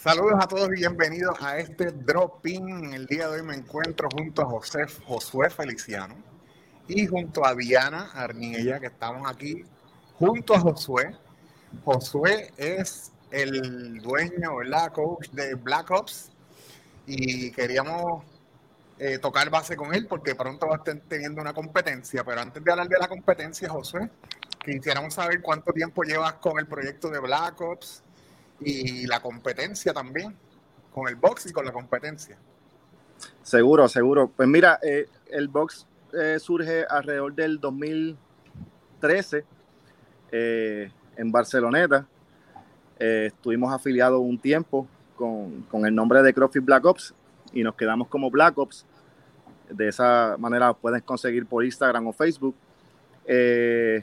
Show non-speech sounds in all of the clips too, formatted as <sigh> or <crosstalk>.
Saludos a todos y bienvenidos a este Drop-In. El día de hoy me encuentro junto a José, Josué Feliciano y junto a Diana Arniella, que estamos aquí junto a Josué. Josué es el dueño, ¿verdad? Coach de Black Ops y queríamos eh, tocar base con él porque pronto va a estar teniendo una competencia. Pero antes de hablar de la competencia, Josué, quisiéramos saber cuánto tiempo llevas con el proyecto de Black Ops y la competencia también, con el box y con la competencia. Seguro, seguro. Pues mira, eh, el box eh, surge alrededor del 2013 en Barceloneta. estuvimos afiliados un tiempo con, con, el nombre de CrossFit Black Ops y nos quedamos como Black Ops. De esa manera puedes conseguir por Instagram o Facebook. Eh,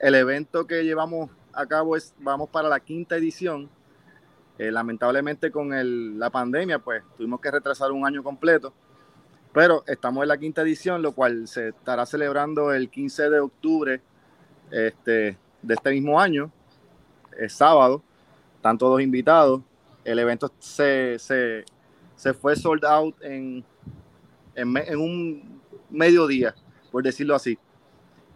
el evento que llevamos a cabo es, vamos para la quinta edición. Eh, lamentablemente con la pandemia, pues tuvimos que retrasar un año completo. Pero estamos en la quinta edición, lo cual se estará celebrando el 15 de octubre este, de este mismo año, es sábado. Están todos invitados. El evento se, se, se fue sold out en, en, un mediodía, por decirlo así.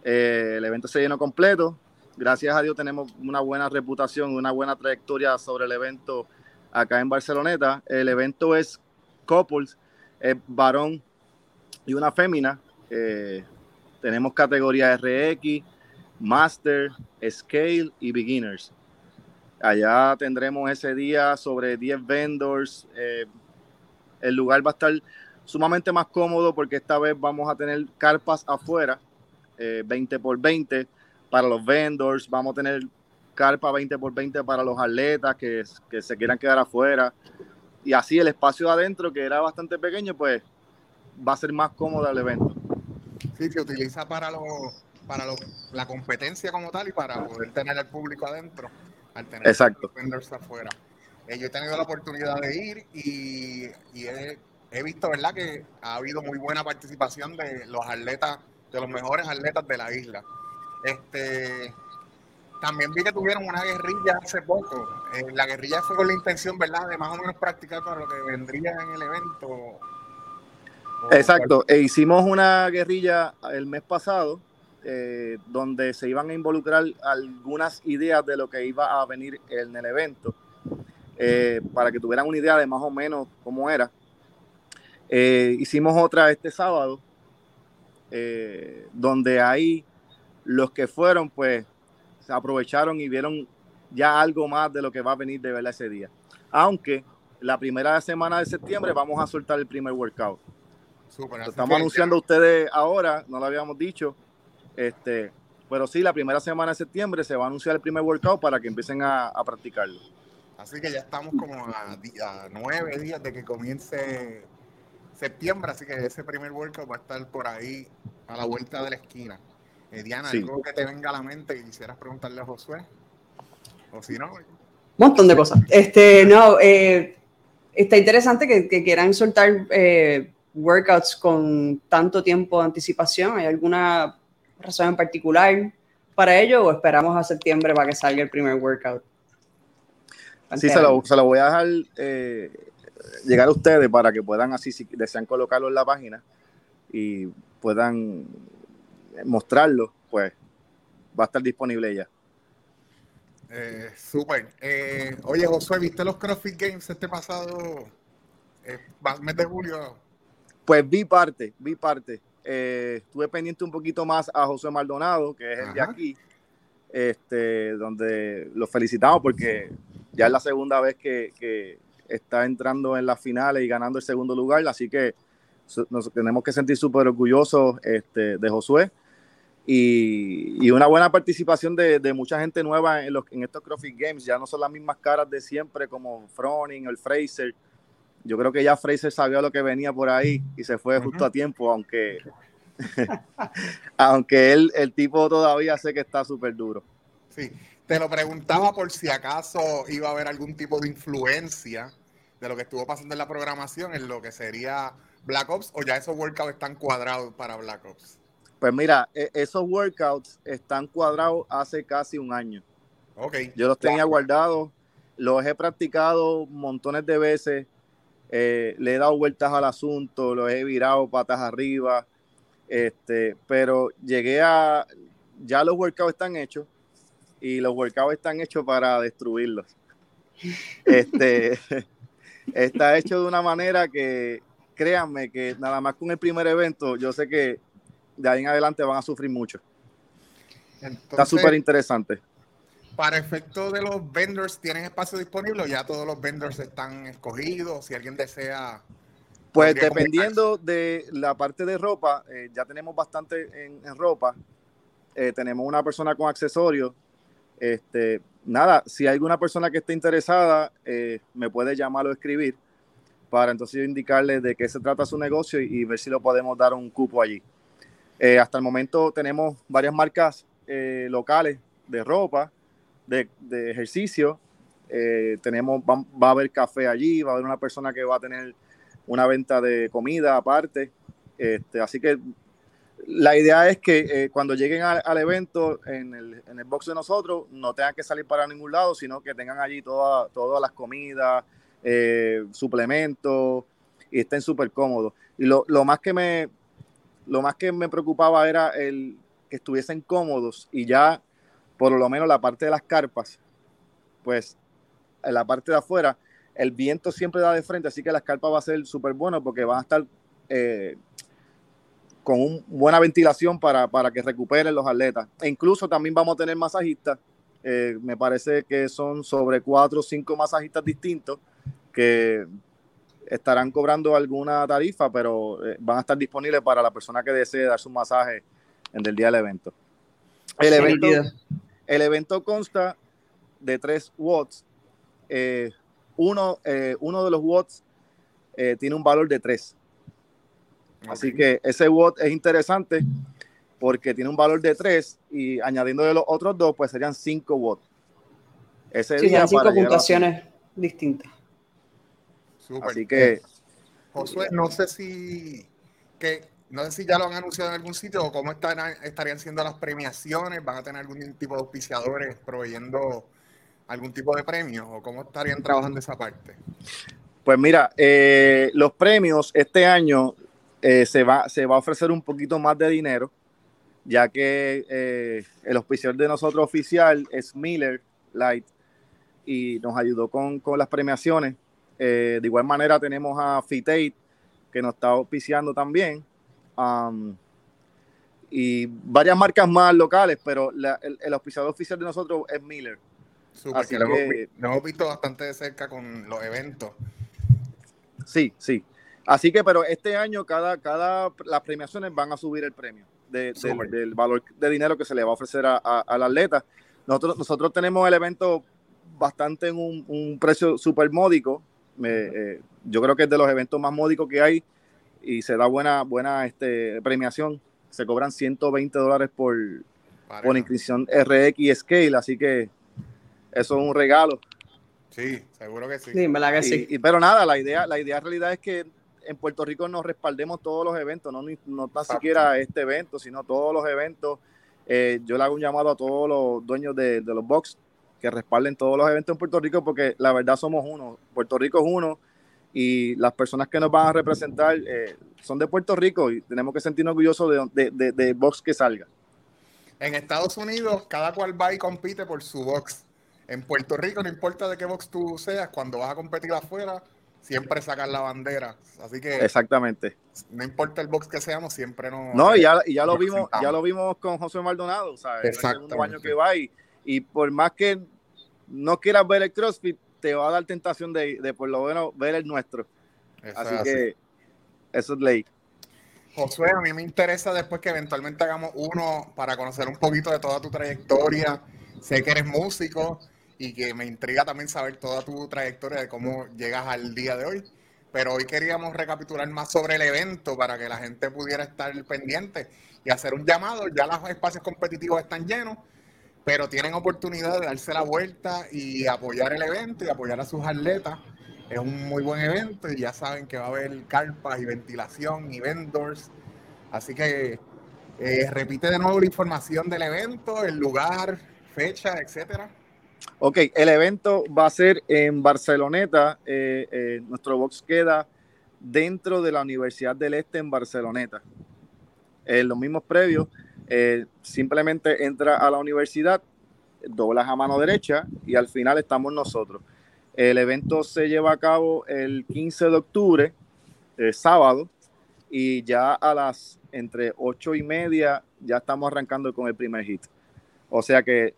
Eh, el evento se llenó completo. Gracias a Dios tenemos una buena reputación, una buena trayectoria sobre el evento acá en Barceloneta. El evento es couples, es varón y una fémina. Eh, tenemos categoría RX, Master, Scale y Beginners. Allá tendremos ese día sobre 10 vendors, eh, el lugar va a estar sumamente más cómodo porque esta vez vamos a tener carpas afuera, 20 eh, por 20 para los vendors, vamos a tener carpa 20 por 20 para los atletas que, que se quieran quedar afuera. Y así el espacio adentro, que era bastante pequeño, pues va a ser más cómodo el evento. Sí, se utiliza para los para la competencia como tal y para poder tener el público adentro, al tener Exacto. los vendors afuera. Eh, yo he tenido la oportunidad de ir y, he, visto, ¿verdad?, que ha habido muy buena participación de los atletas, de los mejores atletas de la isla. Este, también vi que tuvieron una guerrilla hace poco. Eh, la guerrilla fue con la intención, ¿verdad?, de más o menos practicar para lo que vendría en el evento. Exacto, e hicimos una guerrilla el mes pasado, eh, donde se iban a involucrar algunas ideas de lo que iba a venir en el evento. Eh, para que tuvieran una idea de más o menos cómo era. Hicimos otra este sábado, donde ahí los que fueron, pues, se aprovecharon y vieron ya algo más de lo que va a venir de verla ese día. Aunque la primera semana de septiembre vamos a soltar el primer workout. estamos anunciando a ustedes ahora, no lo habíamos dicho, este, pero sí, la primera semana de septiembre se va a anunciar el primer workout para que empiecen a, a practicarlo. Así que ya estamos como a, nueve días de que comience septiembre, así que ese primer workout va a estar por ahí a la vuelta de la esquina. Eh, Diana, algo que te venga a la mente y quisieras preguntarle a Josué, o si no. Un montón de cosas. Este, no, eh, está interesante que, quieran soltar eh, workouts con tanto tiempo de anticipación. ¿Hay alguna razón en particular para ello o esperamos a septiembre para que salga el primer workout? Sí, se lo, se lo, voy a dejar eh, llegar a ustedes para que puedan así, si desean colocarlo en la página y puedan mostrarlo, pues va a estar disponible ya. Eh, Súper. Eh, oye, Josué, ¿viste los CrossFit Games este pasado eh, mes de julio? Pues vi parte, vi parte. estuve pendiente un poquito más a José Maldonado, que es el de aquí, este, donde lo felicitamos porque ya es la segunda vez que, está entrando en las finales y ganando el segundo lugar, así que nos tenemos que sentir súper orgullosos este, de Josué. Y, una buena participación de, mucha gente nueva en, los, en estos CrossFit Games. Ya no son las mismas caras de siempre como Froning o el Fraser. Yo creo que ya Fraser sabía lo que venía por ahí y se fue justo a tiempo, aunque, <laughs> aunque él, el tipo todavía sé que está súper duro. Sí, te lo preguntaba por si acaso iba a haber algún tipo de influencia de lo que estuvo pasando en la programación en lo que sería Black Ops o ya esos workouts están cuadrados para Black Ops. Pues mira, e, esos workouts están cuadrados hace casi un año. Ok. Yo los tenía guardados los he practicado montones de veces, eh, le he dado vueltas al asunto, los he virado patas arriba, este, pero llegué a, ya los workouts están hechos y los workouts están hechos para destruirlos. <laughs> Este, <laughs> está hecho de una manera que, créanme, que nada más con el primer evento, yo sé que de ahí en adelante van a sufrir mucho. está súper interesante. Para efecto de los vendors, ¿tienen espacio disponible o ya todos los vendors están escogidos? Si alguien desea pues dependiendo de la parte de ropa, eh, ya tenemos bastante en, ropa. Eh, tenemos una persona con accesorios. Este, nada, si hay alguna persona que esté interesada, eh, me puede llamar o escribir para entonces indicarle de qué se trata su negocio y, ver si lo podemos dar un cupo allí. Hasta el momento tenemos varias marcas locales de ropa, de, de ejercicio. tenemos, va a haber café allí, va a haber una persona que va a tener una venta de comida aparte. Este, así que la idea es que eh, cuando lleguen al, evento en el, en el, box de nosotros no tengan que salir para ningún lado, sino que tengan allí toda, todas las comidas, eh, suplementos y estén súper cómodos. Y lo, lo, más que me, lo más que me preocupaba era el que estuviesen cómodos y ya por lo menos la parte de las carpas, pues en la parte de afuera, el viento siempre da de frente, así que la escarpa va a ser súper bueno porque van a estar eh, con una buena ventilación para, que recuperen los atletas. E incluso también vamos a tener masajistas. Eh, me parece que son sobre cuatro o cinco masajistas distintos que estarán cobrando alguna tarifa, pero eh, van a estar disponibles para la persona que desee dar su masaje en el día del evento. El evento, el evento consta de tres watts. Uno, eh, uno de los watts eh, tiene un valor de 3. Así que ese watt es interesante porque tiene un valor de 3 y añadiendo los otros dos, pues serían 5 watts. Ese sí, día cinco puntuaciones distintas. Así que. Josué, no sé si que no sé si ya lo han anunciado en algún sitio o cómo estarían siendo las premiaciones. ¿Van a tener algún tipo de auspiciadores proveyendo algún tipo de premio o cómo estarían trabajando esa parte? Pues mira, eh, los premios este año eh, se, va, se va a ofrecer un poquito más de dinero, ya que eh, el auspiciador de nosotros oficial es Miller Light y nos ayudó con, las premiaciones. De igual manera tenemos a Fitate que nos está auspiciando también. Um, y varias marcas más locales, pero el, el auspiciador oficial de nosotros es Miller. Así que, lo, hemos, visto bastante de cerca con los eventos. Sí, sí. Así que, pero este año cada, cada, las premiaciones van a subir el premio del, valor de dinero que se le va a ofrecer a, al atleta. Nosotros, nosotros tenemos el evento bastante en un, precio súper módico. Eh, yo creo que es de los eventos más módicos que hay y se da buena, buena este, premiación. Se cobran 120 dólares por, por inscripción RX Scale, así que eso es un regalo. Sí, seguro que sí. Sí, que sí. Y, pero nada, la idea, la idea en realidad es que en Puerto Rico nos respaldemos todos los eventos, no, no tan siquiera este evento, sino todos los eventos. Eh, yo le hago un llamado a todos los dueños de, los box que respalden todos los eventos en Puerto Rico porque la verdad somos uno. Puerto Rico es uno y las personas que nos van a representar eh, son de Puerto Rico y tenemos que sentirnos orgullosos de, de, de box que salga. En Estados Unidos, cada cual va y compite por su box. En Puerto Rico, no importa de qué box tú seas, cuando vas a competir afuera, siempre sacas la bandera. Así que exactamente. No importa el box que seamos, siempre no. No, y ya, y ya lo vimos, ya lo vimos con José Maldonado, ¿sabes? El segundo año que va y, y por más que no quieras ver el CrossFit, te va a dar tentación de, de por lo menos ver el nuestro. así, que eso es ley. Josué, a mí me interesa después que eventualmente hagamos uno para conocer un poquito de toda tu trayectoria. Sé que eres músico, y que me intriga también saber toda tu trayectoria de cómo llegas al día de hoy. Pero hoy queríamos recapitular más sobre el evento para que la gente pudiera estar pendiente y hacer un llamado. Ya los espacios competitivos están llenos, pero tienen oportunidad de darse la vuelta y apoyar el evento y apoyar a sus atletas. Es un muy buen evento y ya saben que va a haber carpas y ventilación y vendors. Así que eh, repite de nuevo la información del evento, el lugar, fecha, etcétera. Ok, el evento va a ser en Barceloneta. Eh, eh, nuestro box queda dentro de la Universidad del Este en Barceloneta. En los mismos previos, eh, simplemente entra a la universidad, doblas a mano derecha y al final estamos nosotros. El evento se lleva a cabo el 15 de octubre, sábado, y ya a las entre 8 y media ya estamos arrancando con el primer hit. O sea que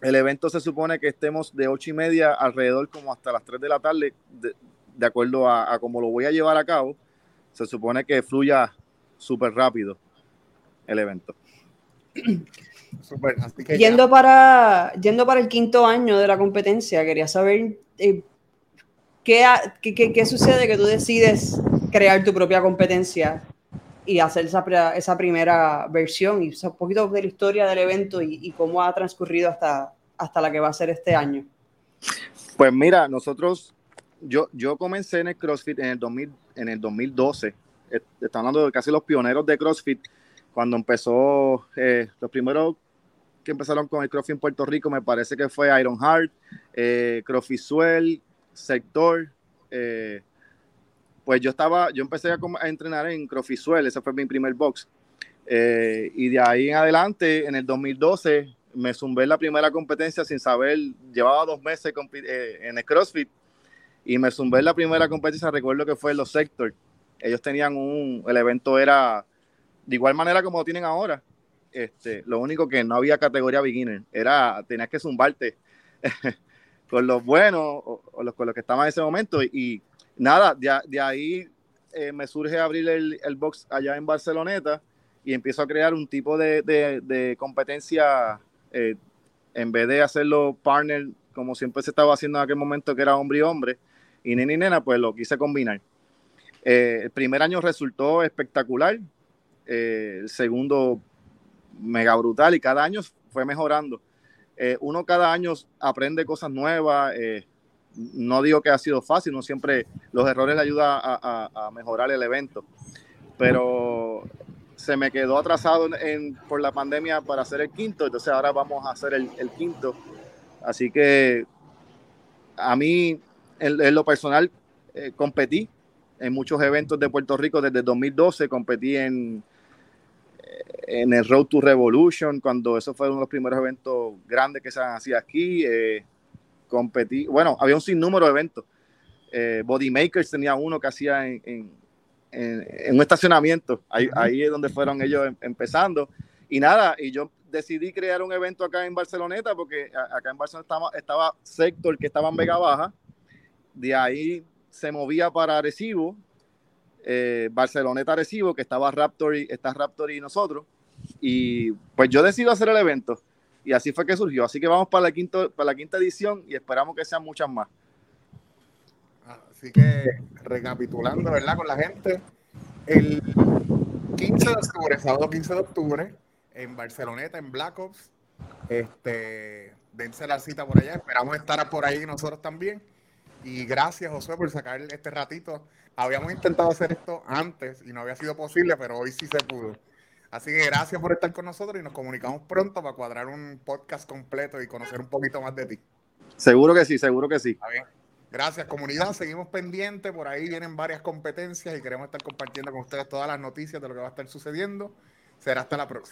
el evento se supone que estemos de 8 y media alrededor como hasta las 3 de la tarde, de, acuerdo a, cómo lo voy a llevar a cabo. Se supone que fluya súper rápido el evento. <clears throat> yendo, para, yendo para el quinto año de la competencia, quería saber eh, ¿qué, qué, sucede que tú decides crear tu propia competencia y hacer esa, esa primera versión y un poquito de la historia del evento y, cómo ha transcurrido hasta, hasta la que va a ser este año. Pues mira, nosotros, yo, yo comencé en el CrossFit en el, 2000, en el 2012, estamos hablando de casi los pioneros de CrossFit, cuando empezó, eh, los primeros que empezaron con el CrossFit en Puerto Rico, me parece que fue Iron Heart, eh, CrossFit Swell, Sector, eh, pues yo estaba, yo empecé a, entrenar en Crofisuel, ese fue mi primer box. Eh, y de ahí en adelante, en el 2012, me zumbé en la primera competencia sin saber, llevaba dos meses eh, en el CrossFit y me zumbé en la primera competencia, recuerdo que fue los Sector. Ellos tenían un, el evento era de igual manera como lo tienen ahora. Este, lo único que no había categoría beginner, era, tenías que zumbarte <laughs> con los buenos o, los, con los que estaban en ese momento y nada, de, ahí eh, me surge abrir el, box allá en Barceloneta y empiezo a crear un tipo de, competencia eh, en vez de hacerlo partner como siempre se estaba haciendo en aquel momento que era hombre y hombre y nena y nena, pues lo quise combinar. Eh, el primer año resultó espectacular, el segundo mega brutal y cada año fue mejorando. uno cada año aprende cosas nuevas, no digo que ha sido fácil, no siempre los errores le ayudan a, mejorar el evento, pero se me quedó atrasado por la pandemia para hacer el quinto, entonces ahora vamos a hacer el, quinto. Así que a mí, en, lo personal, eh, competí en muchos eventos de Puerto Rico desde 2012, competí en, en el Road to Revolution, cuando eso fue uno de los primeros eventos grandes que se hacía aquí. Eh, competí, bueno, había un sinnúmero de eventos. Eh, Bodymakers tenía uno que hacía en, un estacionamiento, ahí, es donde fueron ellos em, empezando. Y nada, y yo decidí crear un evento acá en Barceloneta, porque acá en Barcelona estaba, estaba Sector, que estaba en Vega Baja, de ahí se movía para Arecibo, eh, Barceloneta Arecibo, que estaba Raptor y, está Raptor y nosotros, y pues yo decidí hacer el evento y así fue que surgió. Así que vamos para la, quinto, para la quinta edición y esperamos que sean muchas más. Así que recapitulando, ¿verdad? Con la gente, el 15 de octubre, sábado 15 de octubre, en Barceloneta, en Black Ops, este, dense la cita por allá, esperamos estar por ahí nosotros también. Y gracias, José, por sacar este ratito. Habíamos intentado hacer esto antes y no había sido posible, pero hoy sí se pudo. Así que gracias por estar con nosotros y nos comunicamos pronto para cuadrar un podcast completo y conocer un poquito más de ti. Seguro que sí, seguro que sí. Gracias, comunidad. Seguimos pendientes. Por ahí vienen varias competencias y queremos estar compartiendo con ustedes todas las noticias de lo que va a estar sucediendo. Será hasta la próxima.